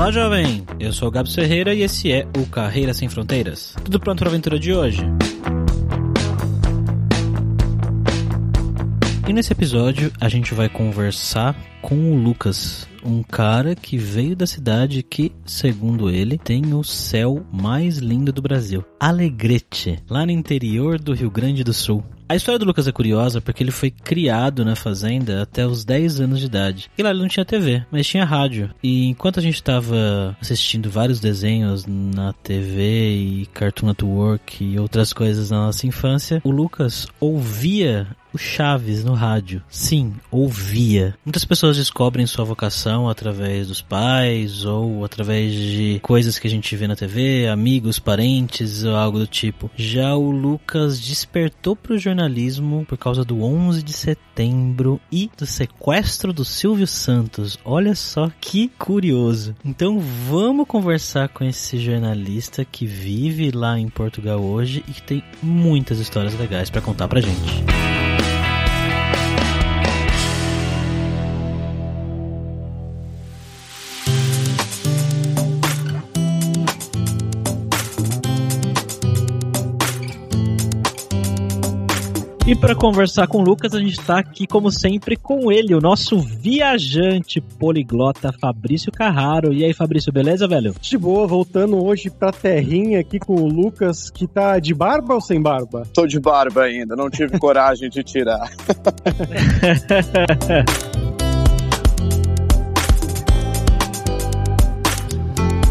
Olá, jovem! Eu sou o Gabs Ferreira e esse é o Carreira Sem Fronteiras. Tudo pronto para a aventura de hoje? E nesse episódio a gente vai conversar com o Lucas, um cara que veio da cidade que, segundo ele, tem o céu mais lindo do Brasil, Alegrete, lá no interior do Rio Grande do Sul. A história do Lucas é curiosa porque ele foi criado na fazenda até os 10 anos de idade. E lá ele não tinha TV, mas tinha rádio. E enquanto a gente estava assistindo vários desenhos na TV e Cartoon Network e outras coisas na nossa infância, o Lucas ouvia o Chaves no rádio. Sim, ouvia. Muitas pessoas descobrem sua vocação através dos pais ou através de coisas que a gente vê na TV, amigos, parentes ou algo do tipo. Já o Lucas despertou para o jornalismo por causa do 11 de setembro e do sequestro do Silvio Santos. Olha só que curioso. Então vamos conversar com esse jornalista que vive lá em Portugal hoje e que tem muitas histórias legais para contar pra gente. E para conversar com o Lucas, a gente está aqui, como sempre, com ele, o nosso viajante poliglota Fabrício Carraro. E aí, Fabrício, beleza, velho? De boa, voltando hoje pra terrinha aqui com o Lucas, que tá de barba ou sem barba? Tô de barba ainda, não tive coragem de tirar.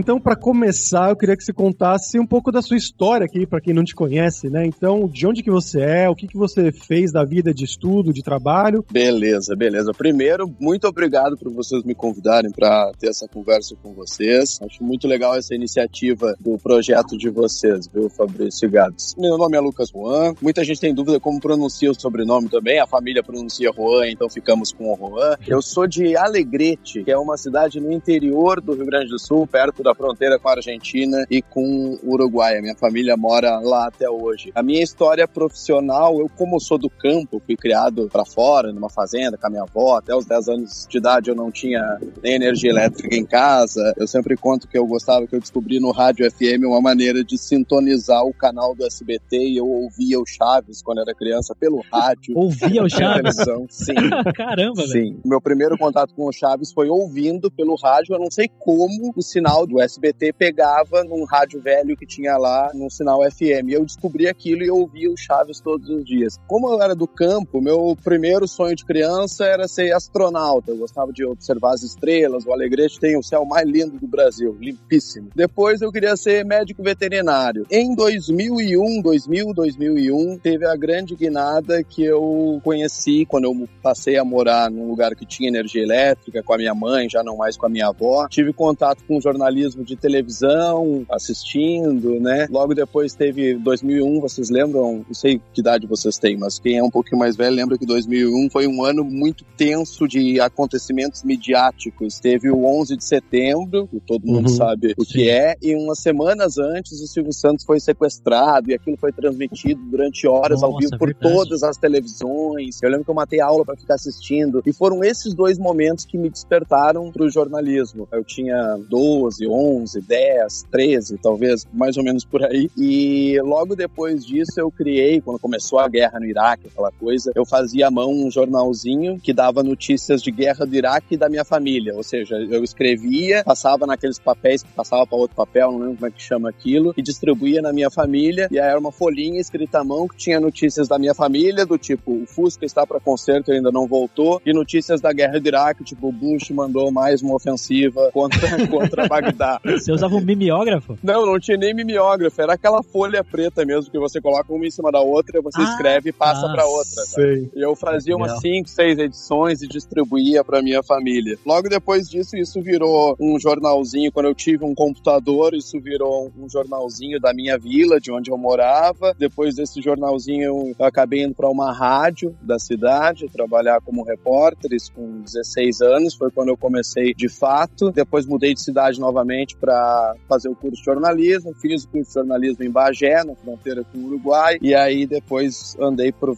Então, para começar, eu queria que você contasse um pouco da sua história aqui, para quem não te conhece, né? Então, de onde que você é, o que que você fez da vida de estudo, de trabalho? Beleza, beleza. Primeiro, muito obrigado por vocês me convidarem para ter essa conversa com vocês. Acho muito legal essa iniciativa do projeto de vocês, viu, Fabrício Gabs. Meu nome é Lucas Juan. Muita gente tem dúvida como pronuncia o sobrenome também. A família pronuncia Juan, então ficamos com o Juan. Eu sou de Alegrete, que é uma cidade no interior do Rio Grande do Sul, perto da fronteira com a Argentina e com o Uruguai. A minha família mora lá até hoje. A minha história profissional, eu como sou do campo, fui criado para fora, numa fazenda com a minha avó, até os 10 anos de idade eu não tinha nem energia elétrica em casa. Eu sempre conto que eu gostava que eu descobri no rádio FM uma maneira de sintonizar o canal do SBT e eu ouvia o Chaves quando era criança pelo rádio. Ouvia o Chaves? Sim. Caramba, velho. Sim. Meu primeiro contato com o Chaves foi ouvindo pelo rádio, eu não sei como o sinal do SBT pegava num rádio velho que tinha lá no sinal FM. Eu descobri aquilo e ouvia o Chaves todos os dias. Como eu era do campo, meu primeiro sonho de criança era ser astronauta. Eu gostava de observar as estrelas. O Alegrete tem o céu mais lindo do Brasil, limpíssimo. Depois eu queria ser médico veterinário. Em 2001, 2000, 2001, teve a grande guinada que eu conheci quando eu passei a morar num lugar que tinha energia elétrica com a minha mãe, já não mais com a minha avó. Tive contato com jornalismo de televisão, assistindo, né? Logo depois teve 2001, vocês lembram? Não sei que idade vocês têm, mas quem é um pouquinho mais velho lembra que 2001 foi um ano muito tenso de acontecimentos midiáticos. Teve o 11 de setembro, que todo mundo Uhum. sabe o que é, e umas semanas antes o Silvio Santos foi sequestrado e aquilo foi transmitido durante horas ao Nossa, vivo por verdade. todas as televisões. Eu lembro que eu matei aula para ficar assistindo e foram esses dois momentos que me despertaram para o jornalismo. Eu tinha 12, 11, 10, 13, talvez, mais ou menos por aí. E logo depois disso eu criei, quando começou a guerra no Iraque, aquela coisa, eu fazia à mão um jornalzinho que dava notícias de guerra do Iraque e da minha família. Ou seja, eu escrevia, passava naqueles papéis que passava para outro papel, não lembro como é que chama aquilo, e distribuía na minha família. E aí era uma folhinha escrita à mão que tinha notícias da minha família, do tipo, o Fusca está para conserto e ainda não voltou, e notícias da guerra do Iraque, tipo, Bush mandou mais uma ofensiva contra, contra Bagdá dá. Você usava um mimeógrafo? Não, não tinha nem mimeógrafo, era aquela folha preta mesmo que você coloca uma em cima da outra, você Ah, escreve e passa tá. pra outra. sabe? Sei. E eu fazia umas 5, 6 edições e distribuía pra minha família. Logo depois disso, isso virou um jornalzinho. Quando eu tive um computador, isso virou um jornalzinho da minha vila, de onde eu morava. Depois desse jornalzinho, eu acabei indo pra uma rádio da cidade, trabalhar como repórter, isso com 16 anos. Foi quando eu comecei de fato. Depois mudei de cidade novamente para fazer o curso de jornalismo. Fiz o curso de jornalismo em Bagé, na fronteira com o Uruguai. E aí depois andei por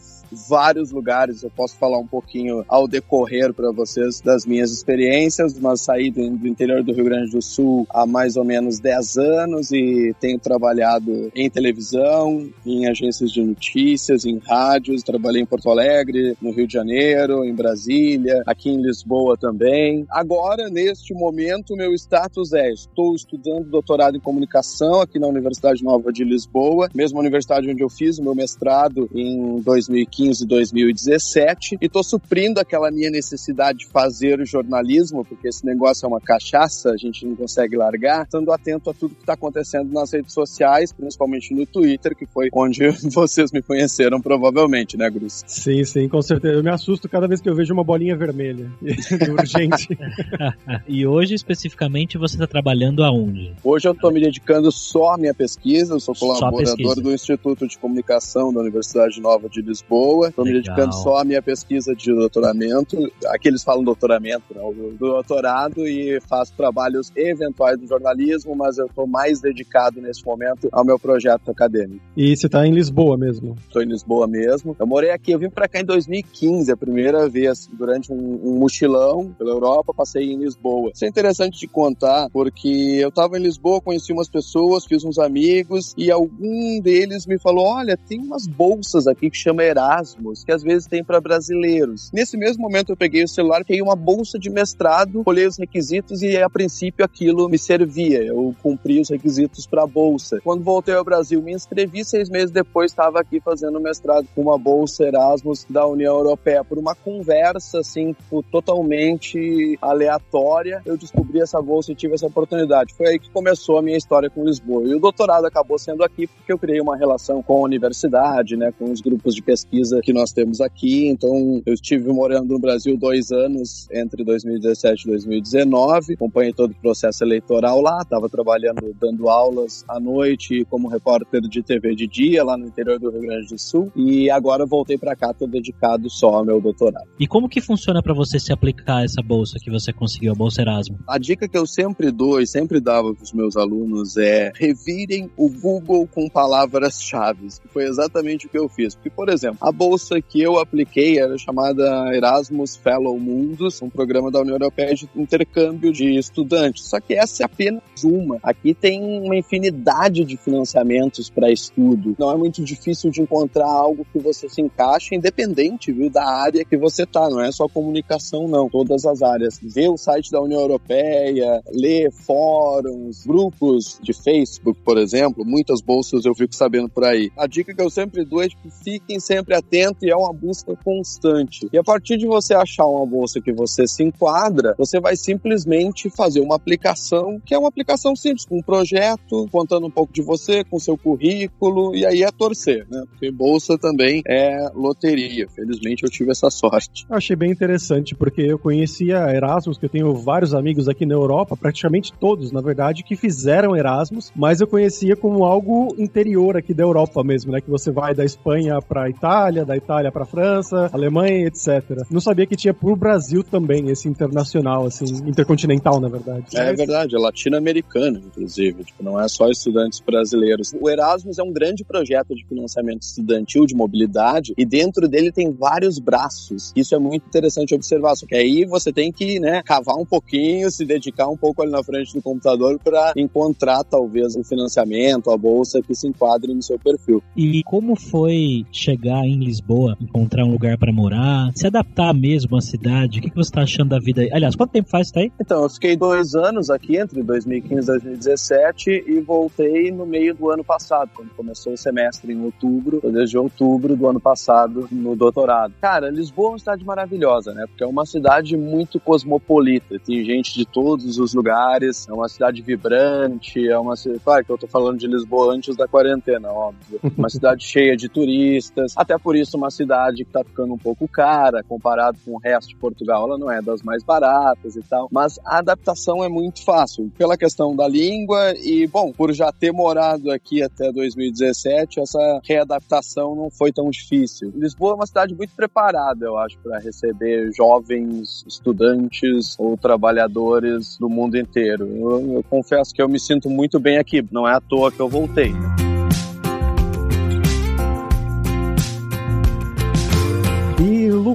vários lugares. Eu posso falar um pouquinho ao decorrer para vocês das minhas experiências, mas saí do interior do Rio Grande do Sul há mais ou menos 10 anos e tenho trabalhado em televisão, em agências de notícias, em rádios. Trabalhei em Porto Alegre, no Rio de Janeiro, em Brasília, aqui em Lisboa também. Agora, neste momento, meu status é: estou estudando doutorado em comunicação aqui na Universidade Nova de Lisboa, mesma universidade onde eu fiz o meu mestrado em 2015 e 2017, e estou suprindo aquela minha necessidade de fazer jornalismo, porque esse negócio é uma cachaça, a gente não consegue largar, estando atento a tudo que está acontecendo nas redes sociais, principalmente no Twitter, que foi onde vocês me conheceram provavelmente, né, Grus? Sim, sim, com certeza. Eu me assusto cada vez que eu vejo uma bolinha vermelha. Urgente. E hoje, especificamente, você está trabalhando aonde? Hoje eu estou me dedicando só à minha pesquisa, eu sou colaborador do Instituto de Comunicação da Universidade Nova de Lisboa. Estou me dedicando só à minha pesquisa de doutoramento. Aqui eles falam doutoramento, né? Do doutorado e faço trabalhos eventuais no jornalismo, mas eu estou mais dedicado nesse momento ao meu projeto acadêmico. E você tá em Lisboa mesmo. Estou em Lisboa mesmo. Eu morei aqui, eu vim para cá em 2015, a primeira vez, durante um, um mochilão pela Europa, passei em Lisboa. Isso é interessante de contar, porque eu estava em Lisboa, conheci umas pessoas, fiz uns amigos, e algum deles me falou: Olha, tem umas bolsas aqui que chama Erasmus, que às vezes tem para brasileiros. Nesse mesmo momento, eu peguei o celular, peguei uma bolsa de mestrado, olhei os requisitos e a princípio aquilo me servia. Eu cumpri os requisitos para a bolsa. Quando voltei ao Brasil, me inscrevi seis meses depois, estava aqui fazendo mestrado com uma bolsa Erasmus da União Europeia. Por uma conversa, assim, tipo, totalmente aleatória, eu descobri essa bolsa e tive essa oportunidade. Foi aí que começou a minha história com Lisboa. E o doutorado acabou sendo aqui porque eu criei uma relação com a universidade, né, com os grupos de pesquisa que nós temos aqui. Então, eu estive morando no Brasil dois anos, entre 2017 e 2019. Acompanhei todo o processo eleitoral lá, estava trabalhando, dando aulas à noite como repórter de TV de dia lá no interior do Rio Grande do Sul. E agora eu voltei para cá, estou dedicado só ao meu doutorado. E como que funciona para você se aplicar a essa bolsa que você conseguiu, a Bolsa Erasmo? A dica que eu sempre dou e sempre dava para os meus alunos é revirem o Google com palavras-chave. que Foi exatamente o que eu fiz. Porque, por exemplo, a bolsa que eu apliquei era chamada Erasmus Fellow Mundus, um programa da União Europeia de intercâmbio de estudantes. Só que essa é apenas uma. Aqui tem uma infinidade de financiamentos para estudo. Não é muito difícil de encontrar algo que você se encaixe, independente viu, da área que você tá. Não é só comunicação, não. Todas as áreas. Vê o site da União Europeia, lê fóruns, grupos de Facebook, por exemplo. Muitas bolsas eu fico sabendo por aí. A dica que eu sempre dou é tipo, fiquem sempre atentos e é uma busca constante. E a partir de você achar uma bolsa que você se enquadra, você vai simplesmente fazer uma aplicação, que é uma aplicação simples, com um projeto, contando um pouco de você, com seu currículo, e aí é torcer, né? Porque bolsa também é loteria. Felizmente eu tive essa sorte. Eu achei bem interessante, porque eu conhecia Erasmus, que eu tenho vários amigos aqui na Europa, praticamente todos, na verdade, que fizeram Erasmus, mas eu conhecia como algo interior aqui da Europa mesmo, né? Que você vai da Espanha pra Itália, da Itália pra França, Alemanha, etc. Não sabia que tinha pro Brasil também, esse internacional, assim, intercontinental, na verdade. É verdade, é latino-americano, inclusive. Tipo, não é só estudantes brasileiros. O Erasmus é um grande projeto de financiamento estudantil de mobilidade e dentro dele tem vários braços. Isso é muito interessante observar. Só que aí você tem que, né, cavar um pouquinho, se dedicar um pouco ali na frente do computador para encontrar talvez um financiamento, a bolsa que se enquadre no seu perfil. E como foi chegar em Lisboa, encontrar um lugar para morar, se adaptar mesmo à cidade? O que você tá achando da vida aí? Aliás, quanto tempo faz isso aí? Então, eu fiquei dois anos aqui, entre 2015 e 2017, e voltei no meio do ano passado, quando começou o semestre em outubro, ou desde outubro do ano passado, no doutorado. Cara, Lisboa é uma cidade maravilhosa, né? Porque é uma cidade muito cosmopolita, tem gente de todos os lugares, é uma cidade vibrante, é uma cidade. Claro que eu tô falando de Lisboa antes da quarentena, óbvio. Uma cidade cheia de turistas, até por isso uma cidade que tá ficando um pouco cara, comparado com o resto de Portugal, ela não é das mais baratas e tal. Mas a adaptação é muito fácil, pela questão da língua e, bom, por já ter morado aqui até 2017, essa readaptação não foi tão difícil. Lisboa é uma cidade muito preparada, eu acho, para receber jovens estudantes ou trabalhadores do mundo inteiro. Eu, eu confesso que eu me sinto muito bem aqui, não é à toa que eu voltei.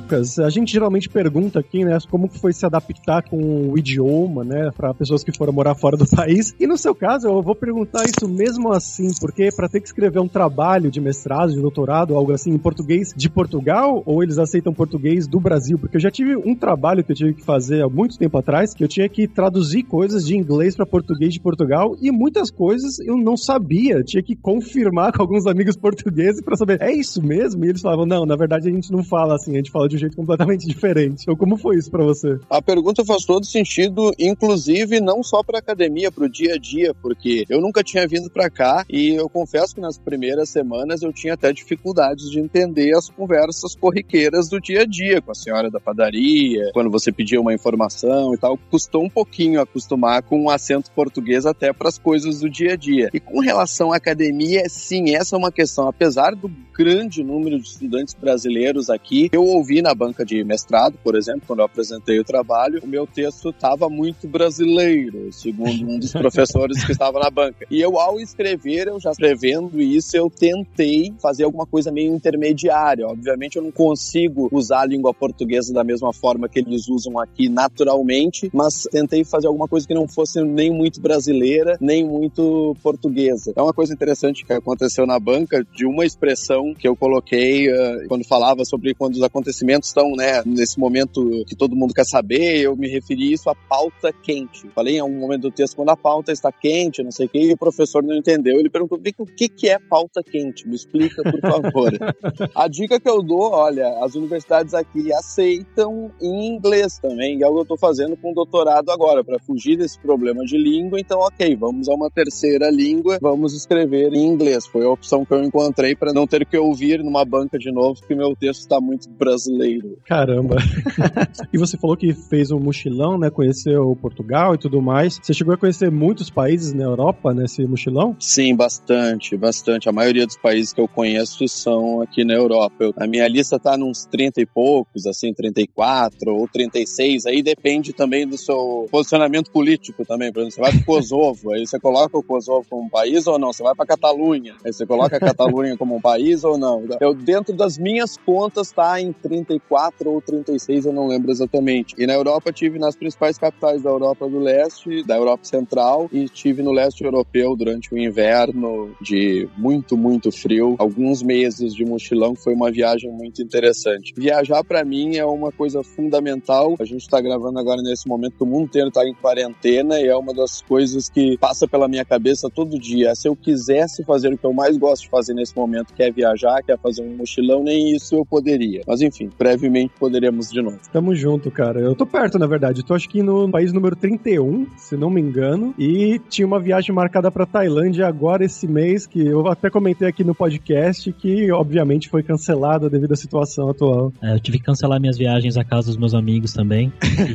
Lucas, a gente geralmente pergunta aqui, né, como foi se adaptar com o idioma, né, para pessoas que foram morar fora do país. E no seu caso, eu vou perguntar isso mesmo assim, porque para ter que escrever um trabalho de mestrado, de doutorado, algo assim em português de Portugal, ou eles aceitam português do Brasil? Porque eu já tive um trabalho que eu tive que fazer há muito tempo atrás, que eu tinha que traduzir coisas de inglês para português de Portugal e muitas coisas eu não sabia, tinha que confirmar com alguns amigos portugueses para saber, é isso mesmo? E eles falavam, não, na verdade a gente não fala assim, a gente fala de um jeito completamente diferente. Então, como foi isso para você? A pergunta faz todo sentido, inclusive não só para academia, para o dia a dia, porque eu nunca tinha vindo para cá e eu confesso que nas primeiras semanas eu tinha até dificuldades de entender as conversas corriqueiras do dia a dia com a senhora da padaria, quando você pedia uma informação e tal. Custou um pouquinho acostumar com um acento português até para as coisas do dia a dia. E com relação à academia, sim, essa é uma questão. Apesar do grande número de estudantes brasileiros aqui, eu ouvi na banca de mestrado, por exemplo, quando eu apresentei o trabalho, o meu texto estava muito brasileiro, segundo um dos professores que estava na banca. E eu, ao escrever, eu já escrevendo isso, eu tentei fazer alguma coisa meio intermediária. Obviamente, eu não consigo usar a língua portuguesa da mesma forma que eles usam aqui naturalmente, mas tentei fazer alguma coisa que não fosse nem muito brasileira, nem muito portuguesa. É uma coisa interessante que aconteceu na banca de uma expressão que eu coloquei uh, quando falava sobre quando os acontecimentos estão, né, nesse momento que todo mundo quer saber, eu me referi isso a pauta quente. Falei em algum momento do texto, quando a pauta está quente, não sei o que, e o professor não entendeu. Ele perguntou, o que, que é pauta quente? Me explica, por favor. a dica que eu dou, olha, as universidades aqui aceitam em inglês também, e é o que eu estou fazendo com o doutorado agora, para fugir desse problema de língua. Então, ok, vamos a uma terceira língua, vamos escrever em inglês. Foi a opção que eu encontrei para não ter que ouvir numa banca de novo, que meu texto está muito brasileiro. Caramba. e você falou que fez um mochilão, né? Conheceu Portugal e tudo mais. Você chegou a conhecer muitos países na Europa nesse mochilão? Sim, bastante, bastante. A maioria dos países que eu conheço são aqui na Europa. Eu, a minha lista tá nos 30 e poucos, assim, 34 ou 36. Aí depende também do seu posicionamento político também. Por exemplo, você vai pro Kosovo, aí você coloca o Kosovo como um país ou não? Você vai pra Catalunha, aí você coloca a Catalunha como um país ou não? Eu, dentro das minhas contas, tá em 34 ou 36, eu não lembro exatamente. E na Europa tive nas principais capitais da Europa do Leste, da Europa Central e tive no leste europeu durante o inverno de muito, muito frio, alguns meses de mochilão, foi uma viagem muito interessante. Viajar para mim é uma coisa fundamental. A gente está gravando agora nesse momento o mundo inteiro está em quarentena e é uma das coisas que passa pela minha cabeça todo dia. Se eu quisesse fazer o que eu mais gosto de fazer nesse momento, que é viajar, que é fazer um mochilão, nem isso eu poderia. Mas enfim, brevemente poderemos de novo. Tamo junto, cara. Eu tô perto, na verdade. Eu tô acho que no país número 31, se não me engano. E tinha uma viagem marcada pra Tailândia agora esse mês, que eu até comentei aqui no podcast, que obviamente foi cancelada devido à situação atual. É, eu tive que cancelar minhas viagens à casa dos meus amigos também,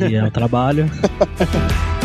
e é o trabalho.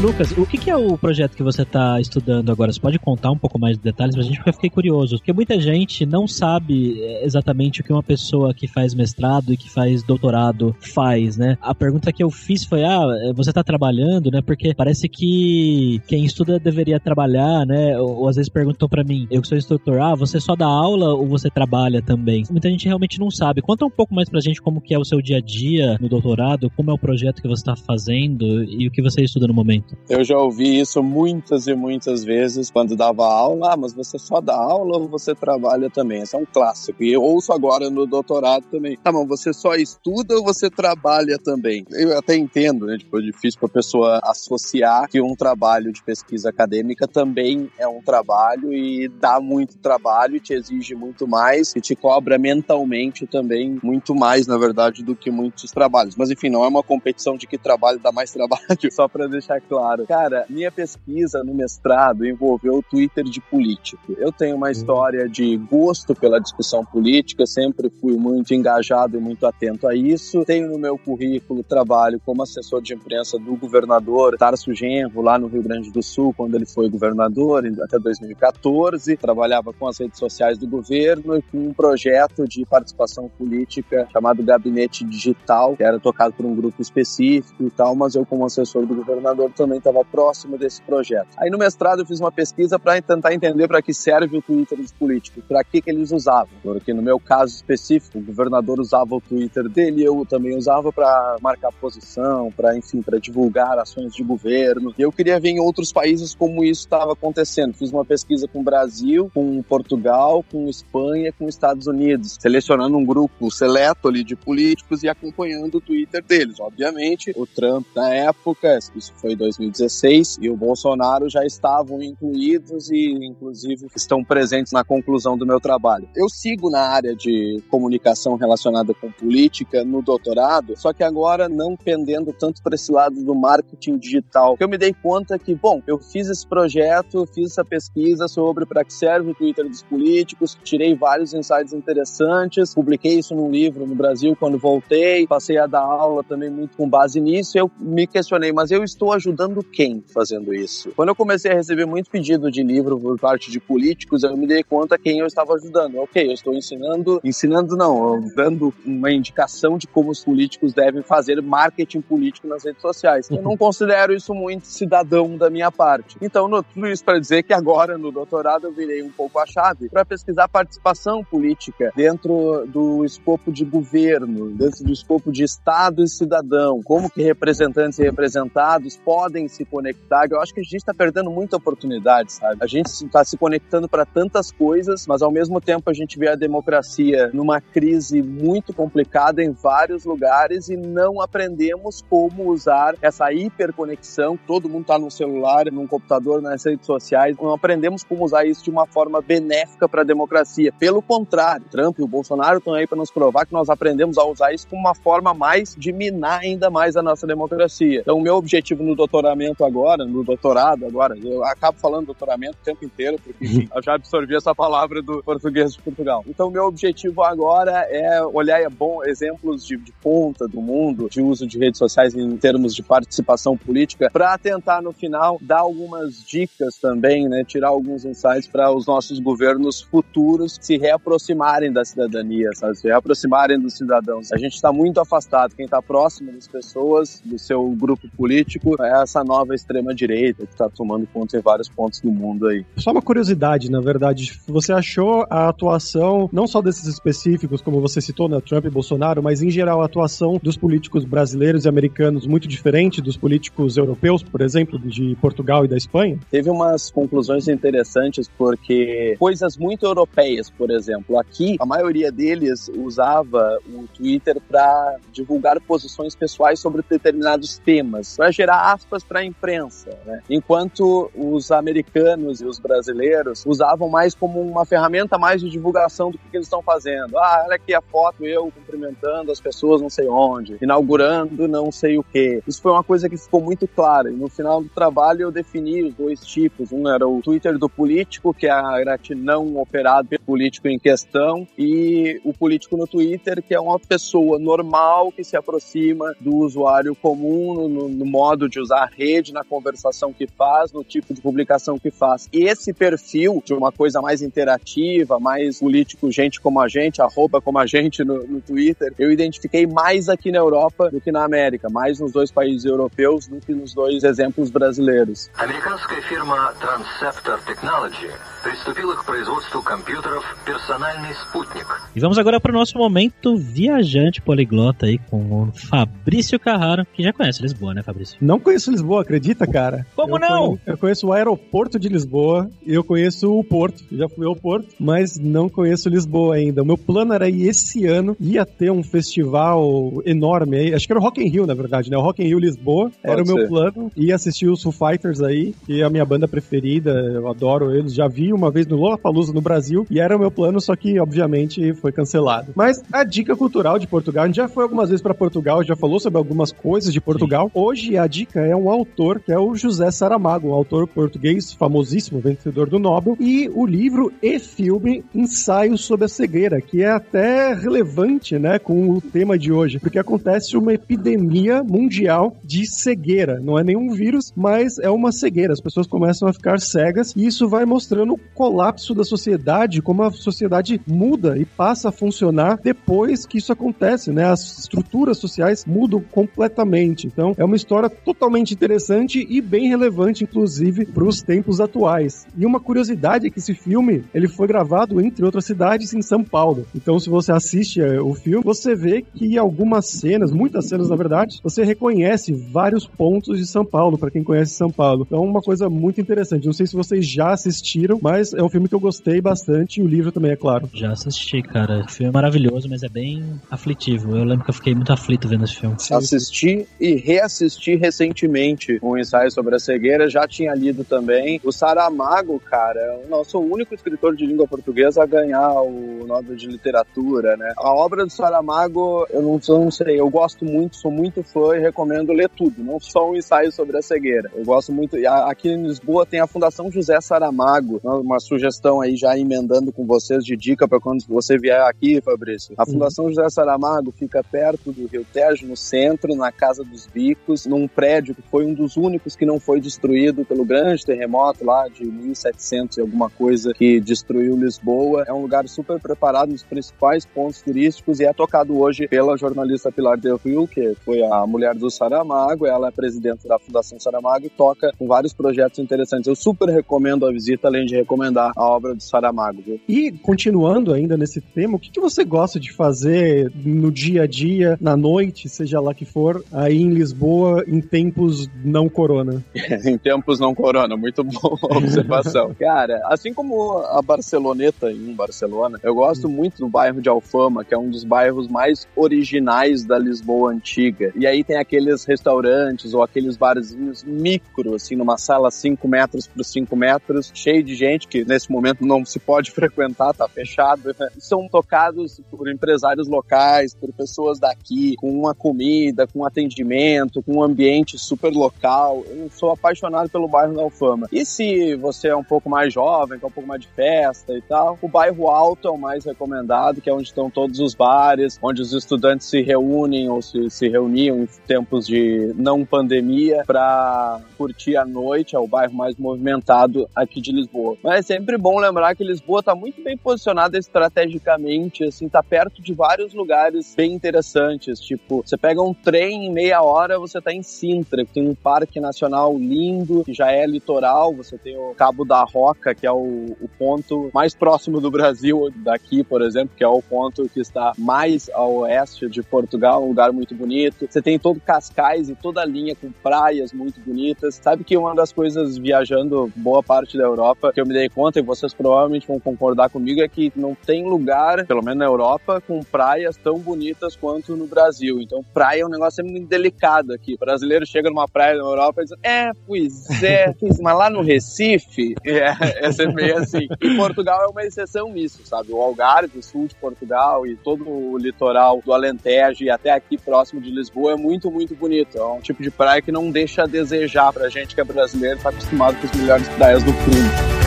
Lucas, o que, é o projeto que você está estudando agora? Você pode contar um pouco mais de detalhes pra gente, porque eu fiquei curioso. Porque muita gente não sabe é, exatamente o que uma pessoa que faz mestrado e que faz doutorado faz, né? A pergunta que eu fiz foi, ah, você está trabalhando, né? Porque parece que quem estuda deveria trabalhar, né? Ou, ou às vezes perguntam para mim, eu que sou instrutor, ah, você só dá aula ou você trabalha também? Muita gente realmente não sabe. Conta um pouco mais pra gente como que é o seu dia a dia no doutorado, como é o projeto que você está fazendo e o que você estuda no momento. Eu já ouvi isso muitas e muitas vezes quando dava aula, ah, mas você só dá aula ou você trabalha também? Esse é um clássico. E eu ouço agora no doutorado também. Tá bom, você só estuda ou você trabalha também? Eu até entendo, né? Tipo, é difícil para a pessoa associar que um trabalho de pesquisa acadêmica também é um trabalho e dá muito trabalho, te exige muito mais e te cobra mentalmente também muito mais, na verdade, do que muitos trabalhos. Mas enfim, não é uma competição de que trabalho dá mais trabalho, só para deixar claro. Cara, minha pesquisa no mestrado envolveu o Twitter de político. Eu tenho uma história de gosto pela discussão política, sempre fui muito engajado e muito atento a isso. Tenho no meu currículo trabalho como assessor de imprensa do governador Tarso Genro, lá no Rio Grande do Sul, quando ele foi governador, até 2014. Trabalhava com as redes sociais do governo e com um projeto de participação política chamado Gabinete Digital, que era tocado por um grupo específico e tal, mas eu, como assessor do governador, também estava próximo desse projeto. Aí no mestrado eu fiz uma pesquisa para tentar entender para que serve o Twitter dos políticos, para que, que eles usavam. Porque no meu caso específico, o governador usava o Twitter dele, eu também usava para marcar posição, para enfim, para divulgar ações de governo. E eu queria ver em outros países como isso estava acontecendo. Fiz uma pesquisa com o Brasil, com Portugal, com Espanha, com Estados Unidos, selecionando um grupo seleto ali de políticos e acompanhando o Twitter deles. Obviamente, o Trump na época, isso foi 2016, e o Bolsonaro já estavam incluídos e, inclusive, estão presentes na conclusão do meu trabalho. Eu sigo na área de comunicação relacionada com política no doutorado, só que agora não pendendo tanto para esse lado do marketing digital. Eu me dei conta que, bom, eu fiz esse projeto, fiz essa pesquisa sobre para que serve o Twitter dos políticos, tirei vários insights interessantes, publiquei isso num livro no Brasil quando voltei, passei a dar aula também muito com base nisso. Eu me questionei, mas eu estou ajudando quem fazendo isso? Quando eu comecei a receber muito pedido de livro por parte de políticos, eu me dei conta quem eu estava ajudando. Ok, eu estou ensinando, ensinando não, dando uma indicação de como os políticos devem fazer marketing político nas redes sociais. Eu não considero isso muito cidadão da minha parte. Então, no, tudo isso para dizer que agora no doutorado eu virei um pouco a chave para pesquisar participação política dentro do escopo de governo, dentro do escopo de Estado e cidadão, como que representantes e representados podem se conectar. Eu acho que a gente está perdendo muita oportunidade, sabe? A gente está se conectando para tantas coisas, mas ao mesmo tempo a gente vê a democracia numa crise muito complicada em vários lugares e não aprendemos como usar essa hiperconexão. Todo mundo está no celular, num computador, nas redes sociais. Não aprendemos como usar isso de uma forma benéfica para a democracia. Pelo contrário, Trump e o Bolsonaro estão aí para nos provar que nós aprendemos a usar isso como uma forma mais de minar ainda mais a nossa democracia. Então, o meu objetivo no doutoramento agora, no doutorado agora, eu acabo falando doutoramento o tempo inteiro, porque enfim, eu já absorvi essa palavra do português de Portugal. Então, meu objetivo agora é olhar bom exemplos de, de ponta do mundo de uso de redes sociais em termos de participação política, para tentar no final dar algumas dicas também, né, tirar alguns insights para os nossos governos futuros se reaproximarem da cidadania, sabe? se reaproximarem dos cidadãos. A gente está muito afastado. Quem está próximo das pessoas, do seu grupo político, é essa nova extrema direita que está tomando conta em vários pontos do mundo aí. Só uma curiosidade, na verdade, você achou a atuação não só desses específicos, como você citou, né, Trump e Bolsonaro, mas em geral a atuação dos políticos brasileiros e americanos muito diferente dos políticos europeus, por exemplo, de Portugal e da Espanha? Teve umas conclusões interessantes porque coisas muito europeias, por exemplo, aqui a maioria deles usava o Twitter para divulgar posições pessoais sobre determinados temas, para gerar aspas para a imprensa, né? enquanto os americanos e os brasileiros usavam mais como uma ferramenta mais de divulgação do que, que eles estão fazendo. Ah, olha aqui a foto eu cumprimentando as pessoas não sei onde, inaugurando não sei o que. Isso foi uma coisa que ficou muito clara. E no final do trabalho eu defini os dois tipos. Um era o Twitter do político, que é a gratidão operada pelo político em questão, e o político no Twitter, que é uma pessoa normal que se aproxima do usuário comum no, no modo de usar na rede, na conversação que faz, no tipo de publicação que faz. E esse perfil de uma coisa mais interativa, mais político, gente como a gente, arroba como a gente no, no Twitter, eu identifiquei mais aqui na Europa do que na América, mais nos dois países europeus do que nos dois exemplos brasileiros. Americanska firma Transceptor Technology приступила к производству компьютеров «Персональный спутник». E vamos agora para o nosso momento viajante poliglota aí com o Fabrício Carraro, que já conhece Lisboa, né, Fabrício? Não conheço Lisboa, acredita, cara? Como eu não? Conheço, eu conheço o aeroporto de Lisboa e eu conheço o Porto. Já fui ao Porto, mas não conheço Lisboa ainda. O meu plano era ir esse ano, ia ter um festival enorme aí. Acho que era o Rock in Rio, na verdade, né? O Rock in Rio Lisboa. era o meu ser. plano. Ia assistir os Foo Fighters aí, que é a minha banda preferida. Eu adoro eles. Já vi uma vez no Lollapalooza no Brasil e era o meu plano, só que obviamente foi cancelado. Mas a dica cultural de Portugal, a gente já foi algumas vezes para Portugal, já falou sobre algumas coisas de Portugal. Hoje a dica é um autor que é o José Saramago, um autor português famosíssimo, vencedor do Nobel, e o livro e filme Ensaio sobre a Cegueira, que é até relevante, né, com o tema de hoje, porque acontece uma epidemia mundial de cegueira. Não é nenhum vírus, mas é uma cegueira. As pessoas começam a ficar cegas e isso vai mostrando o colapso da sociedade, como a sociedade muda e passa a funcionar depois que isso acontece, né? As estruturas sociais mudam completamente. Então, é uma história totalmente interessante e bem relevante, inclusive, para os tempos atuais. E uma curiosidade é que esse filme ele foi gravado entre outras cidades em São Paulo. Então, se você assiste eh, o filme, você vê que algumas cenas, muitas cenas na verdade, você reconhece vários pontos de São Paulo, para quem conhece São Paulo. Então, uma coisa muito interessante. Não sei se vocês já assistiram, mas é um filme que eu gostei bastante e o livro também, é claro. Já assisti, cara. O filme é maravilhoso, mas é bem aflitivo. Eu lembro que eu fiquei muito aflito vendo esse filme. Assisti e reassisti recentemente um ensaio sobre a cegueira, já tinha lido também. O Saramago, cara, é o nosso único escritor de língua portuguesa a ganhar o Nobel de Literatura, né? A obra do Saramago, eu não, eu não sei, eu gosto muito, sou muito fã e recomendo ler tudo, não só um ensaio sobre a cegueira. Eu gosto muito. e Aqui em Lisboa tem a Fundação José Saramago, uma sugestão aí já emendando com vocês de dica para quando você vier aqui, Fabrício. A Fundação José Saramago fica perto do Rio Tejo, no centro, na Casa dos Bicos, num prédio que foi um dos únicos que não foi destruído pelo grande terremoto lá de 1700 e alguma coisa que destruiu Lisboa. É um lugar super preparado nos principais pontos turísticos e é tocado hoje pela jornalista Pilar Del Rio, que foi a mulher do Saramago. Ela é presidente da Fundação Saramago e toca com vários projetos interessantes. Eu super recomendo a visita, além de recomendar a obra do Saramago. Viu? E continuando ainda nesse tema, o que, que você gosta de fazer no dia a dia, na noite, seja lá que for, aí em Lisboa, em tempos não corona? em tempos não corona, muito boa observação. Cara, assim como a Barceloneta em Barcelona, eu gosto muito do bairro de Alfama, que é um dos bairros mais originais da Lisboa antiga. E aí tem aqueles restaurantes ou aqueles barzinhos micro, assim, numa sala 5 metros por 5 metros, cheio de gente que nesse momento não se pode frequentar, tá fechado. São tocados por empresários locais, por pessoas daqui, com uma comida, com atendimento, com um ambiente super local. Eu sou apaixonado pelo bairro da Alfama. E se você é um pouco mais jovem, quer um pouco mais de festa e tal, o bairro Alto é o mais recomendado, que é onde estão todos os bares, onde os estudantes se reúnem ou se, se reuniam em tempos de não pandemia para curtir a noite. É o bairro mais movimentado aqui de Lisboa. Mas é sempre bom lembrar que Lisboa está muito bem posicionada estrategicamente, assim, tá perto de vários lugares bem interessantes. Tipo, você pega um trem em meia hora, você tá em Sintra, que tem um parque nacional lindo, que já é litoral. Você tem o Cabo da Roca, que é o, o ponto mais próximo do Brasil, daqui, por exemplo, que é o ponto que está mais ao oeste de Portugal, um lugar muito bonito. Você tem todo Cascais e toda a linha com praias muito bonitas. Sabe que uma das coisas viajando boa parte da Europa que eu me dei conta, e vocês provavelmente vão concordar comigo, é que não tem lugar, pelo menos na Europa, com praias tão bonitas quanto no Brasil. Então, praia é um negócio muito delicado aqui. O brasileiro chega numa praia na Europa e diz: É, pois é, mas lá no Recife, é, é sempre meio assim. E Portugal é uma exceção nisso, sabe? O Algarve, o sul de Portugal e todo o litoral do Alentejo e até aqui próximo de Lisboa é muito, muito bonito. É um tipo de praia que não deixa a desejar pra gente que é brasileiro, tá acostumado com as melhores praias do mundo.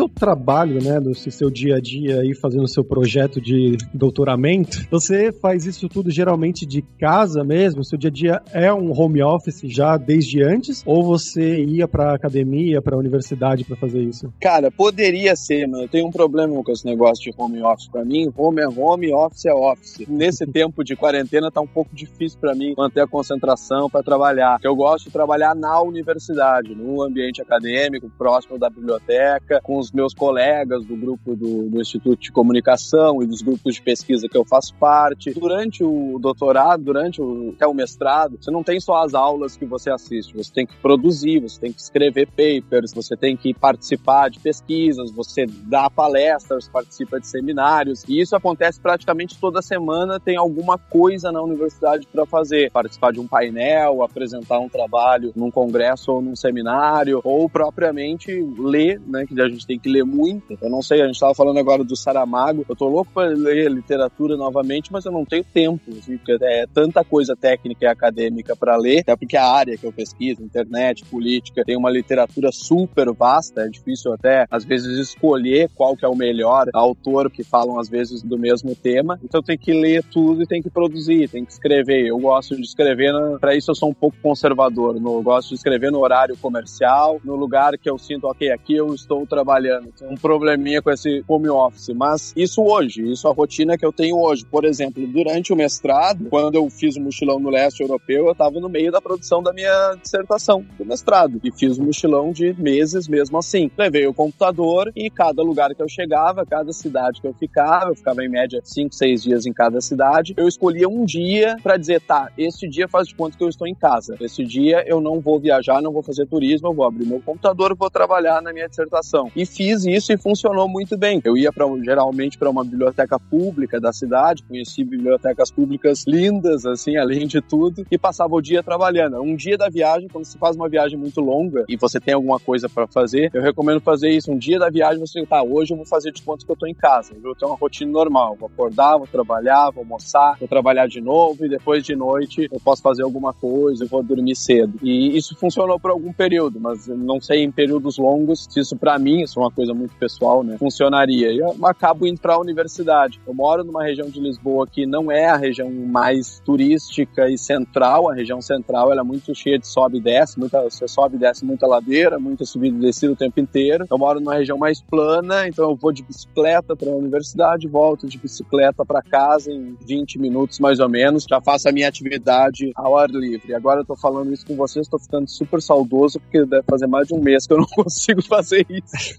Seu trabalho, né, no seu dia a dia aí fazendo seu projeto de doutoramento, você faz isso tudo geralmente de casa mesmo? Seu dia a dia é um home office já desde antes ou você ia para academia, para universidade para fazer isso? Cara, poderia ser, mas eu tenho um problema com esse negócio de home office para mim. Home é home, office é office. Nesse tempo de quarentena tá um pouco difícil para mim manter a concentração para trabalhar. Eu gosto de trabalhar na universidade, no ambiente acadêmico, próximo da biblioteca, com os meus colegas do grupo do, do Instituto de Comunicação e dos grupos de pesquisa que eu faço parte. Durante o doutorado, durante o, até o mestrado, você não tem só as aulas que você assiste, você tem que produzir, você tem que escrever papers, você tem que participar de pesquisas, você dá palestras, participa de seminários, e isso acontece praticamente toda semana, tem alguma coisa na universidade para fazer, participar de um painel, apresentar um trabalho num congresso ou num seminário, ou propriamente ler, né, que a gente tem que ler muito. Eu não sei, a gente estava falando agora do Saramago, eu tô louco para ler literatura novamente, mas eu não tenho tempo, assim, porque é tanta coisa técnica e acadêmica para ler, até porque a área que eu pesquiso, internet, política, tem uma literatura super vasta, é difícil até às vezes escolher qual que é o melhor autor que falam às vezes do mesmo tema. Então tem que ler tudo e tem que produzir, tem que escrever. Eu gosto de escrever, para isso eu sou um pouco conservador. Eu gosto de escrever no horário comercial, no lugar que eu sinto, ok, aqui eu estou trabalhando. Tem um probleminha com esse home office, mas isso hoje, isso é a rotina que eu tenho hoje. Por exemplo, durante o mestrado, quando eu fiz o mochilão no leste europeu, eu estava no meio da produção da minha dissertação do mestrado e fiz um mochilão de meses mesmo assim. Levei o computador e cada lugar que eu chegava, cada cidade que eu ficava, eu ficava em média 5, 6 dias em cada cidade, eu escolhia um dia para dizer, tá, este dia faz de conta que eu estou em casa. Esse dia eu não vou viajar, não vou fazer turismo, eu vou abrir meu computador, vou trabalhar na minha dissertação. E fiz isso e funcionou muito bem. Eu ia pra, geralmente para uma biblioteca pública da cidade, conheci bibliotecas públicas lindas, assim, além de tudo, e passava o dia trabalhando. Um dia da viagem, quando se faz uma viagem muito longa e você tem alguma coisa para fazer, eu recomendo fazer isso. Um dia da viagem você, tá, hoje eu vou fazer de conta que eu tô em casa, eu vou ter uma rotina normal, vou acordar, vou trabalhar, vou almoçar, vou trabalhar de novo e depois de noite eu posso fazer alguma coisa, eu vou dormir cedo. E isso funcionou por algum período, mas não sei em períodos longos se isso para mim, isso uma coisa muito pessoal, né, funcionaria. E eu acabo indo para a universidade. Eu moro numa região de Lisboa que não é a região mais turística e central, a região central ela é muito cheia de sobe e desce, muita, você sobe e desce muita ladeira, muita subida e descida o tempo inteiro. Eu moro numa região mais plana, então eu vou de bicicleta para a universidade, volto de bicicleta para casa em 20 minutos mais ou menos, já faço a minha atividade ao ar livre. Agora eu tô falando isso com vocês, estou ficando super saudoso porque deve fazer mais de um mês que eu não consigo fazer isso.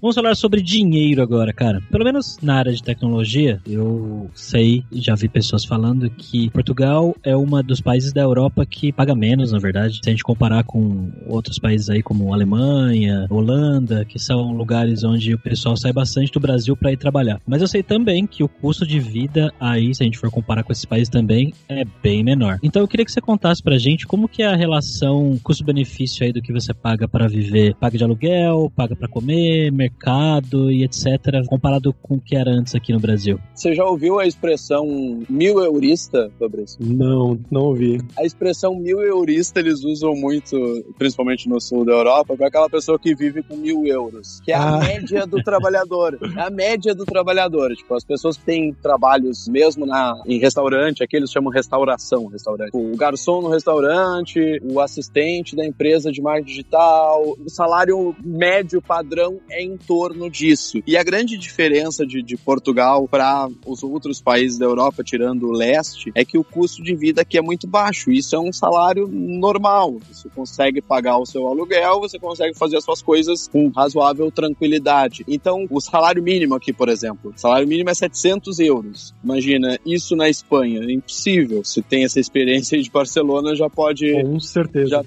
Vamos falar sobre dinheiro agora, cara. Pelo menos na área de tecnologia, eu sei, já vi pessoas falando que Portugal é uma dos países da Europa que paga menos, na verdade. Se a gente comparar com outros países aí como Alemanha, Holanda, que são lugares onde o pessoal sai bastante do Brasil para ir trabalhar. Mas eu sei também que o custo de vida aí, se a gente for comparar com esses países também, é bem menor. Então eu queria que você contasse pra gente como que é a relação custo-benefício aí do que você paga para viver. Paga de aluguel, paga para comer, e etc., comparado com o que era antes aqui no Brasil. Você já ouviu a expressão mil eurista, Fabrício? Não, não ouvi. A expressão mil eurista eles usam muito, principalmente no sul da Europa, para aquela pessoa que vive com mil euros, que é a Ah. média do trabalhador. É a média do trabalhador. Tipo, as pessoas que têm trabalhos mesmo na, em restaurante, aqui eles chamam restauração, restaurante. O garçom no restaurante, o assistente da empresa de marketing digital, o salário médio padrão é em torno disso. E a grande diferença de, de Portugal para os outros países da Europa, tirando o leste, é que o custo de vida aqui é muito baixo. Isso é um salário normal. Você consegue pagar o seu aluguel, você consegue fazer as suas coisas com razoável tranquilidade. Então, o salário mínimo aqui, por exemplo, o salário mínimo é 700 euros. Imagina, isso na Espanha, é impossível. Se tem essa experiência aí de Barcelona, já pode Com certeza. Já-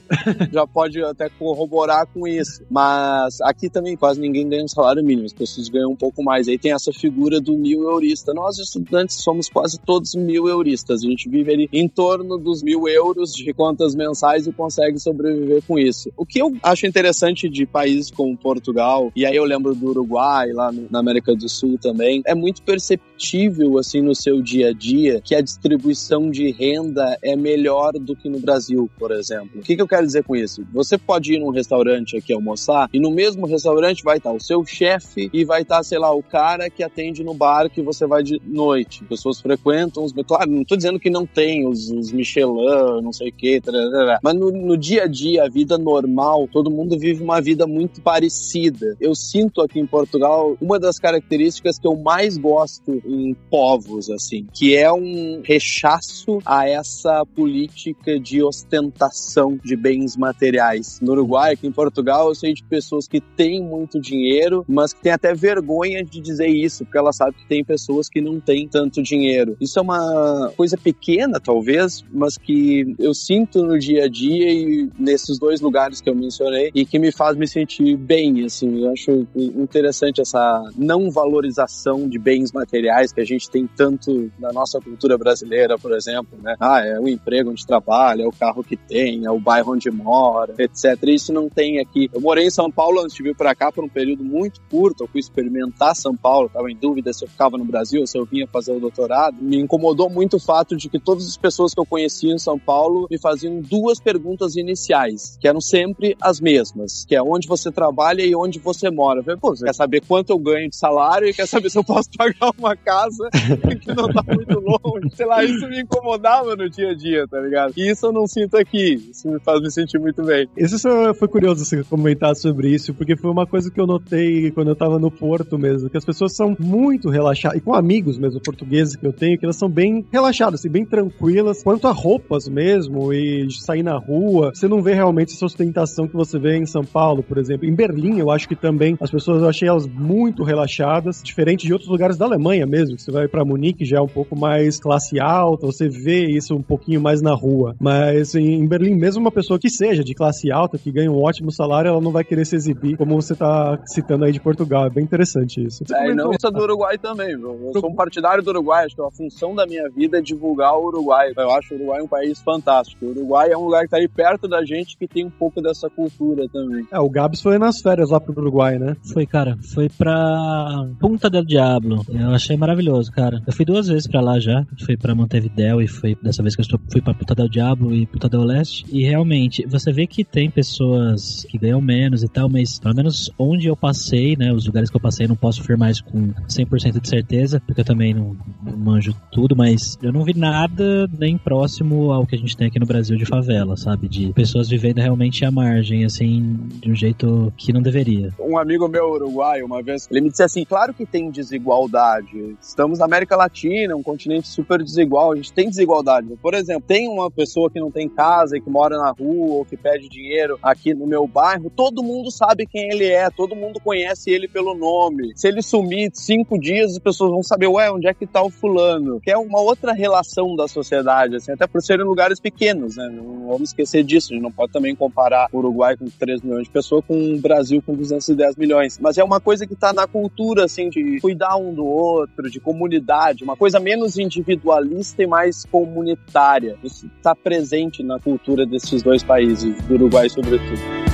já pode até corroborar com isso. Mas aqui também quase ninguém ganha ganham salário mínimo, as pessoas ganham um pouco mais. Aí tem essa figura do mil eurista. Nós, estudantes, somos quase todos mil euristas. A gente vive ali em torno dos mil euros de contas mensais e consegue sobreviver com isso. O que eu acho interessante de países como Portugal, e aí eu lembro do Uruguai, lá na América do Sul também, é muito perceptível, assim, no seu dia a dia, que a distribuição de renda é melhor do que no Brasil, por exemplo. O que, que eu quero dizer com isso? Você pode ir num restaurante aqui almoçar e no mesmo restaurante vai estar o seu chefe e vai estar, sei lá, o cara que atende no bar que você vai de noite. Pessoas frequentam os. Claro, não estou dizendo que não tem os, os Michelin, não sei o quê, mas no, no dia a dia, a vida normal, todo mundo vive uma vida muito parecida. Eu sinto aqui em Portugal uma das características que eu mais gosto em povos, assim, que é um rechaço a essa política de ostentação de bens materiais. No Uruguai, aqui em Portugal, eu sei de pessoas que têm muito dinheiro, mas que têm até vergonha de dizer isso, porque ela sabe que tem pessoas que não têm tanto dinheiro. Isso é uma coisa pequena, talvez, mas que eu sinto no dia a dia e nesses dois lugares que eu mencionei e que me faz me sentir bem, assim. Eu acho interessante essa não valorização de bens materiais que a gente tem tanto na nossa cultura brasileira, por exemplo, né? Ah, é o emprego onde trabalha, é o carro que tem, é o bairro onde mora, etc. Isso não tem aqui. Eu morei em São Paulo antes de vir para cá por um período muito curto, eu fui experimentar São Paulo, estava em dúvida se eu ficava no Brasil se eu vinha fazer o doutorado. Me incomodou muito o fato de que todas as pessoas que eu conhecia em São Paulo me faziam duas perguntas iniciais, que eram sempre as mesmas, que é onde você trabalha e onde você mora. Eu falei, pô, você quer saber quanto eu ganho de salário e quer saber se eu posso pagar uma casa que não tá muito longe. Sei lá, isso me incomodava no dia a dia, tá ligado? E isso eu não sinto aqui. Isso me faz me sentir muito bem. Isso foi curioso você comentar sobre isso, porque foi uma coisa que eu notei quando eu tava no Porto mesmo, que as pessoas são muito relaxadas, e com amigos mesmo portugueses que eu tenho, que elas são bem relaxadas, assim, bem tranquilas, quanto a roupas mesmo, e sair na rua, você não vê realmente essa ostentação que você vê em São Paulo, por exemplo. Em Berlim, eu acho que também as pessoas, eu achei elas muito relaxadas, diferente de outros lugares da Alemanha mesmo, você vai para Munique já é um pouco mais classe alta, você vê isso um pouquinho mais na rua. Mas em Berlim, mesmo uma pessoa que seja de classe alta, que ganha um ótimo salário, ela não vai querer se exibir, como você tá citando aí de Portugal. É bem interessante isso. Você é, e não isso é do Uruguai também, viu? Eu sou um partidário do Uruguai, acho que a função da minha vida é divulgar o Uruguai. Eu acho o Uruguai um país fantástico. O Uruguai é um lugar que tá aí perto da gente que tem um pouco dessa cultura também. É, o Gabs foi nas férias lá pro Uruguai, né? Foi, cara. Foi pra Punta del Diablo. Eu achei maravilhoso, cara. Eu fui duas vezes pra lá já. Fui pra Montevideo e foi dessa vez que eu estou, fui pra Punta del Diablo e Punta del Leste. E realmente, você vê que tem pessoas que ganham menos e tal, mas pelo menos onde eu passei, né, os lugares que eu passei, não posso afirmar isso com 100% de certeza, porque eu também não, não manjo tudo, mas eu não vi nada nem próximo ao que a gente tem aqui no Brasil de favela, sabe? De pessoas vivendo realmente à margem, assim, de um jeito que não deveria. Um amigo meu uruguaio, uma vez, ele me disse assim: claro que tem desigualdade. Estamos na América Latina, um continente super desigual, a gente tem desigualdade. Por exemplo, tem uma pessoa que não tem casa e que mora na rua ou que pede dinheiro aqui no meu bairro, todo mundo sabe quem ele é, todo mundo conhece ele pelo nome. Se ele sumir cinco dias, as pessoas vão saber, ué, onde é que tá o fulano? Que é uma outra relação da sociedade, assim, até por serem lugares pequenos, né? Não vamos esquecer disso, a gente não pode também comparar o Uruguai com 3 milhões de pessoas com o Brasil com 210 milhões. Mas é uma coisa que tá na cultura, assim, de cuidar um do outro, de comunidade, uma coisa menos individualista e mais comunitária. Isso está presente na cultura desses dois países, do Uruguai sobretudo.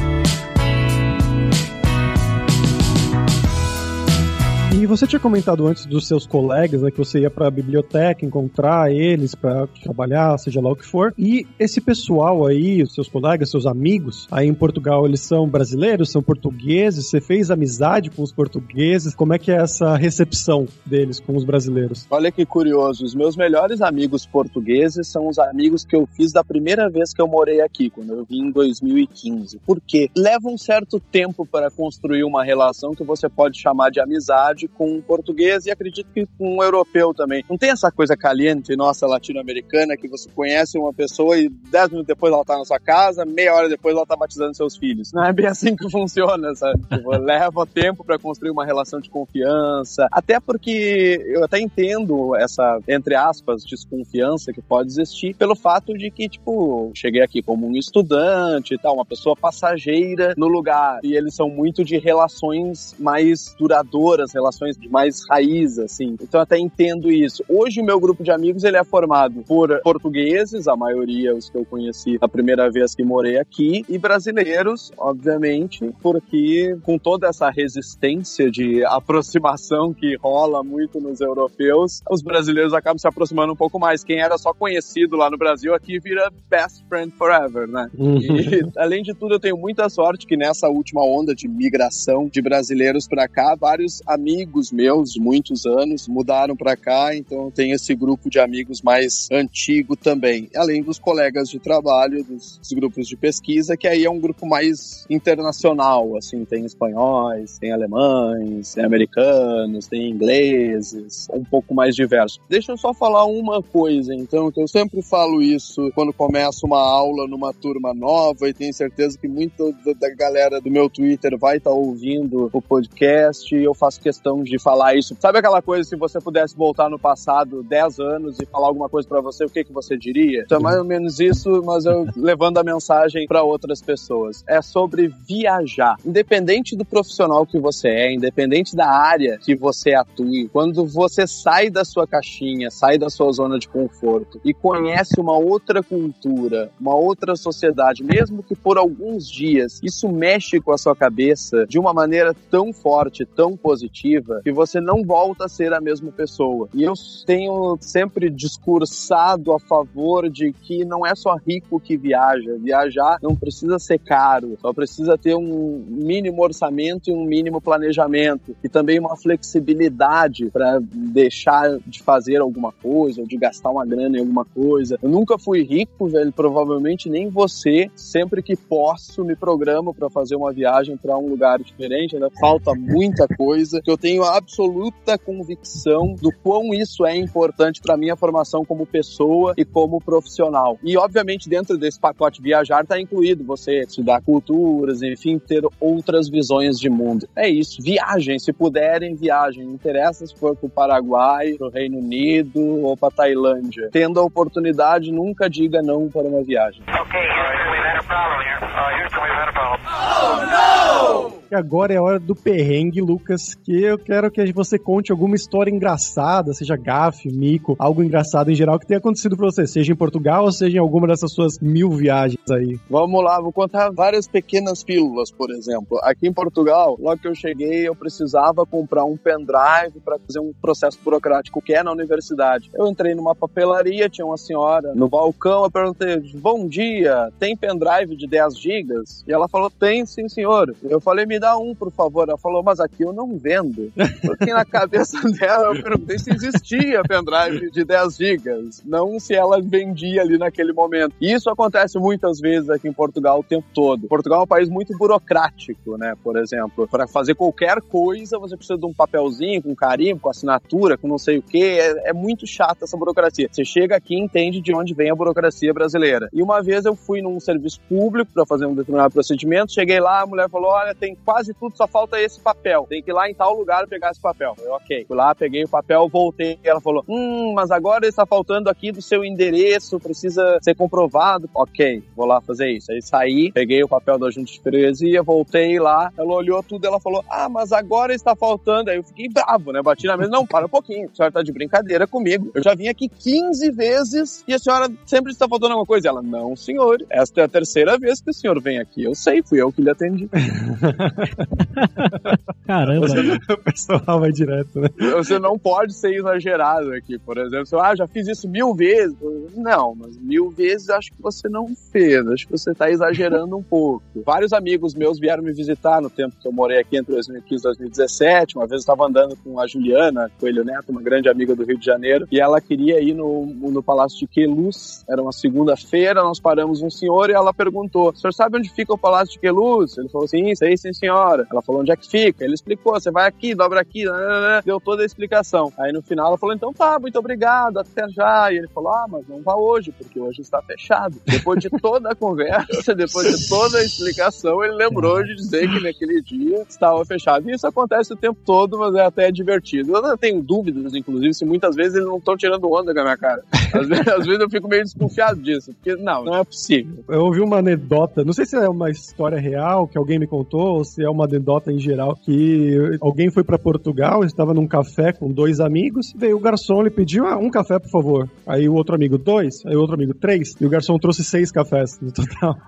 E você tinha comentado antes dos seus colegas, né, que você ia para a biblioteca encontrar eles para trabalhar, seja lá o que for. E esse pessoal aí, os seus colegas, seus amigos, aí em Portugal, eles são brasileiros, são portugueses? Você fez amizade com os portugueses? Como é que é essa recepção deles com os brasileiros? Olha que curioso, os meus melhores amigos portugueses são os amigos que eu fiz da primeira vez que eu morei aqui, quando eu vim em 2015. Por quê? Leva um certo tempo para construir uma relação que você pode chamar de amizade com português e acredito que com um europeu também. Não tem essa coisa caliente nossa latino-americana que você conhece uma pessoa e dez minutos depois ela tá na sua casa, meia hora depois ela tá batizando seus filhos. Não é bem assim que funciona, sabe? Tipo, leva tempo para construir uma relação de confiança. Até porque eu até entendo essa, entre aspas, desconfiança que pode existir pelo fato de que, tipo, cheguei aqui como um estudante e tal, uma pessoa passageira no lugar. E eles são muito de relações mais duradouras, relações de mais raiz, assim. Então até entendo isso. Hoje o meu grupo de amigos ele é formado por portugueses, a maioria os que eu conheci a primeira vez que morei aqui, e brasileiros, obviamente, porque com toda essa resistência de aproximação que rola muito nos europeus, os brasileiros acabam se aproximando um pouco mais. Quem era só conhecido lá no Brasil aqui vira best friend forever, né? Uhum. E, além de tudo, eu tenho muita sorte que nessa última onda de migração de brasileiros para cá, vários amigos meus de muitos anos mudaram para cá, então tenho esse grupo de amigos mais antigo também. Além dos colegas de trabalho, dos, dos grupos de pesquisa, que aí é um grupo mais internacional, assim, tem espanhóis, tem alemães, tem americanos, tem ingleses, um pouco mais diverso. Deixa eu só falar uma coisa, então, que eu sempre falo isso quando começo uma aula numa turma nova e tenho certeza que muita da galera do meu Twitter vai estar tá ouvindo o podcast e eu faço questão de falar isso. Sabe aquela coisa, se você pudesse voltar no passado 10 anos e falar alguma coisa para você, o que, que você diria? Então é mais ou menos isso, mas eu levando a mensagem para outras pessoas. É sobre viajar. Independente do profissional que você é, independente da área que você atue, quando você sai da sua caixinha, sai da sua zona de conforto e conhece uma outra cultura, uma outra sociedade, mesmo que por alguns dias, isso mexe com a sua cabeça de uma maneira tão forte, tão positiva, que você não volta a ser a mesma pessoa. E eu tenho sempre discursado a favor de que não é só rico que viaja. Viajar não precisa ser caro, só precisa ter um mínimo orçamento e um mínimo planejamento. E também uma flexibilidade para deixar de fazer alguma coisa ou de gastar uma grana em alguma coisa. Eu nunca fui rico, velho, provavelmente nem você. Sempre que posso, me programo para fazer uma viagem para um lugar diferente. Ainda falta muita coisa. Que eu tenho absoluta convicção do quão isso é importante para minha formação como pessoa e como profissional. E obviamente dentro desse pacote viajar está incluído você estudar culturas, enfim, ter outras visões de mundo. É isso. Viajem, se puderem, viajem. Não interessa se for para o Paraguai, para o Reino Unido ou para Tailândia. Tendo a oportunidade, nunca diga não para uma viagem. Okay, Houston, we've had a problem here. Uh, Houston, we've had a problem. E agora é a hora do perrengue, Lucas, que eu quero que você conte alguma história engraçada, seja gafe, mico, algo engraçado em geral que tenha acontecido pra você, seja em Portugal ou seja em alguma dessas suas mil viagens aí. Vamos lá, vou contar várias pequenas pílulas, por exemplo. Aqui em Portugal, logo que eu cheguei, eu precisava comprar um pendrive para fazer um processo burocrático que é na universidade. Eu entrei numa papelaria, tinha uma senhora no balcão, eu perguntei: "Bom dia, tem pendrive de 10 gigas?" E ela falou: "Tem, sim, senhor." Eu falei: "Me dá um, por favor." Ela falou: "Mas aqui eu não vendo." Porque na cabeça dela eu perguntei se existia pendrive de 10 gigas, não se ela vendia ali naquele momento. E isso acontece muitas vezes aqui em Portugal o tempo todo. Portugal é um país muito burocrático, né? Por exemplo, para fazer qualquer coisa você precisa de um papelzinho com carimbo, com assinatura, com não sei o que. É, é muito chata essa burocracia. Você chega aqui e entende de onde vem a burocracia brasileira. E uma vez eu fui num serviço público para fazer um determinado procedimento, cheguei lá, a mulher falou: Olha, tem quase tudo, só falta esse papel. Tem que ir lá em tal lugar pegar esse papel. Eu, ok. Fui lá, peguei o papel, voltei. Ela falou: Hum, mas agora está faltando aqui do seu endereço, precisa ser comprovado. Ok, vou lá fazer isso. Aí saí, peguei o papel da junta de freguesia, voltei lá, ela olhou tudo, ela falou: Ah, mas agora está faltando. Aí eu fiquei bravo, né? Bati na mesa, não, para um pouquinho. A senhora tá de brincadeira comigo. Eu já vim aqui 15 vezes e a senhora sempre está faltando alguma coisa. Ela, não, senhor, esta é a terceira vez que o senhor vem aqui. Eu sei, fui eu que lhe atendi. Caramba. o pessoal vai direto, né? Você não pode ser exagerado aqui, por exemplo. Você, ah, já fiz isso mil vezes. Não, mas mil vezes acho que você não fez. Acho que você está exagerando um pouco. Vários amigos meus vieram me visitar no tempo que eu morei aqui entre 2015 e 2017. Uma vez eu estava andando com a Juliana Coelho Neto, uma grande amiga do Rio de Janeiro, e ela queria ir no, no Palácio de Queluz. Era uma segunda-feira, nós paramos um senhor e ela perguntou: o senhor sabe onde fica o Palácio de Queluz? Ele falou: sim, sei, sim, senhor. Senhora. Ela falou onde é que fica. Ele explicou, você vai aqui, dobra aqui, né, né, né. deu toda a explicação. Aí no final ela falou, então tá, muito obrigado, até já. E ele falou, ah, mas não vá hoje, porque hoje está fechado. Depois de toda a conversa, depois de toda a explicação, ele lembrou de dizer que naquele dia estava fechado. E isso acontece o tempo todo, mas é até divertido. Eu tenho dúvidas, inclusive, se muitas vezes eles não estão tirando onda com a minha cara. Às vezes, às vezes eu fico meio desconfiado disso, porque não, não é possível. Eu ouvi uma anedota, não sei se é uma história real que alguém me contou é uma anedota em geral, que alguém foi para Portugal, estava num café com dois amigos, veio o garçom, ele pediu ah, um café, por favor. Aí o outro amigo, dois, aí o outro amigo, três, e o garçom trouxe seis cafés no total.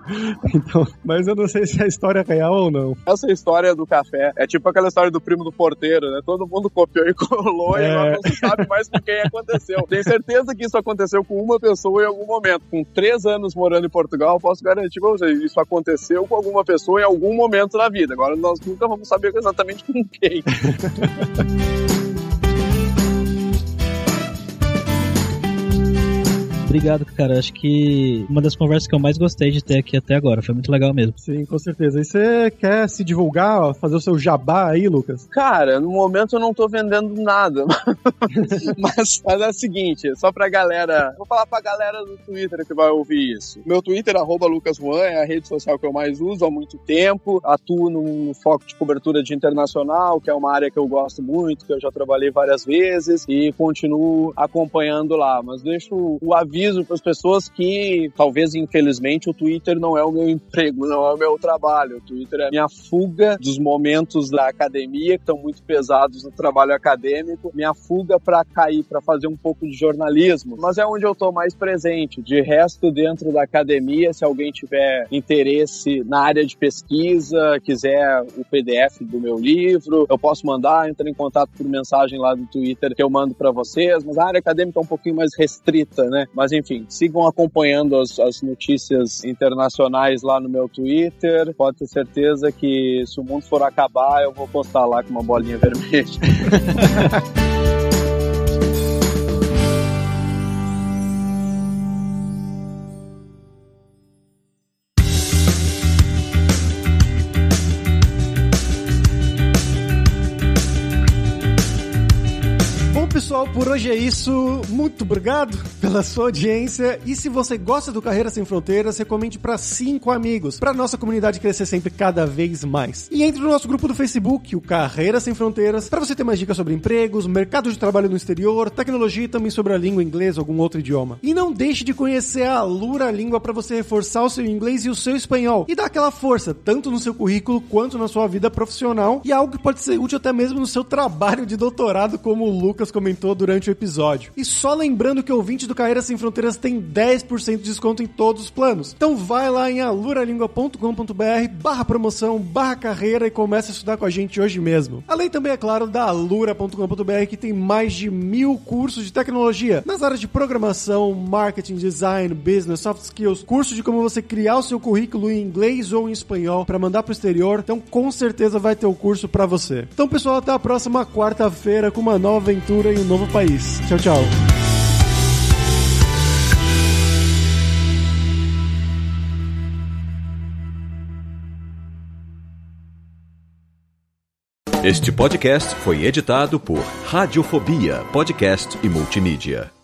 Então, mas eu não sei se é história real ou não. Essa história do café é tipo aquela história do primo do porteiro, né? Todo mundo copiou e colou é... e agora não se sabe mais com quem aconteceu. Tenho certeza que isso aconteceu com uma pessoa em algum momento. Com três anos morando em Portugal, posso garantir pra vocês, isso aconteceu com alguma pessoa em algum momento da vida. Agora nós nunca vamos saber exatamente com quem. Obrigado, cara. Acho que uma das conversas que eu mais gostei de ter aqui até agora. Foi muito legal mesmo. Sim, com certeza. E você quer se divulgar, fazer o seu jabá aí, Lucas? Cara, no momento eu não tô vendendo nada. mas, mas é o seguinte, só pra galera. Vou falar pra galera do Twitter que vai ouvir isso. Meu Twitter, arroba Lucas Juan, é a rede social que eu mais uso há muito tempo. Atuo num foco de cobertura de internacional, que é uma área que eu gosto muito, que eu já trabalhei várias vezes e continuo acompanhando lá. Mas deixo o aviso aviso para as pessoas que, talvez infelizmente, o Twitter não é o meu emprego, não é o meu trabalho. O Twitter é minha fuga dos momentos da academia, que estão muito pesados no trabalho acadêmico, minha fuga para cair, para fazer um pouco de jornalismo. Mas é onde eu estou mais presente. De resto, dentro da academia, se alguém tiver interesse na área de pesquisa, quiser o PDF do meu livro, eu posso mandar, entra em contato por mensagem lá do Twitter que eu mando para vocês. Mas a área acadêmica é um pouquinho mais restrita, né? Mas mas enfim, sigam acompanhando as, as notícias internacionais lá no meu Twitter. Pode ter certeza que se o mundo for acabar, eu vou postar lá com uma bolinha vermelha. pessoal, por hoje é isso. Muito obrigado pela sua audiência. E se você gosta do Carreira Sem Fronteiras, recomende para cinco amigos, para nossa comunidade crescer sempre cada vez mais. E entre no nosso grupo do Facebook, o Carreira Sem Fronteiras, para você ter mais dicas sobre empregos, mercado de trabalho no exterior, tecnologia e também sobre a língua inglesa ou algum outro idioma. E não deixe de conhecer a Lura Língua para você reforçar o seu inglês e o seu espanhol e dar aquela força, tanto no seu currículo quanto na sua vida profissional, e algo que pode ser útil até mesmo no seu trabalho de doutorado, como o Lucas comentou comentou durante o episódio. E só lembrando que o ouvinte do Carreira Sem Fronteiras tem 10% de desconto em todos os planos. Então vai lá em aluralingua.com.br barra promoção, barra carreira e comece a estudar com a gente hoje mesmo. Além também, é claro, da alura.com.br que tem mais de mil cursos de tecnologia nas áreas de programação, marketing, design, business, soft skills, curso de como você criar o seu currículo em inglês ou em espanhol para mandar pro exterior. Então com certeza vai ter o curso para você. Então pessoal, até a próxima quarta-feira com uma nova aventura e um novo país. Tchau, tchau. Este podcast foi editado por Radiofobia, podcast e multimídia.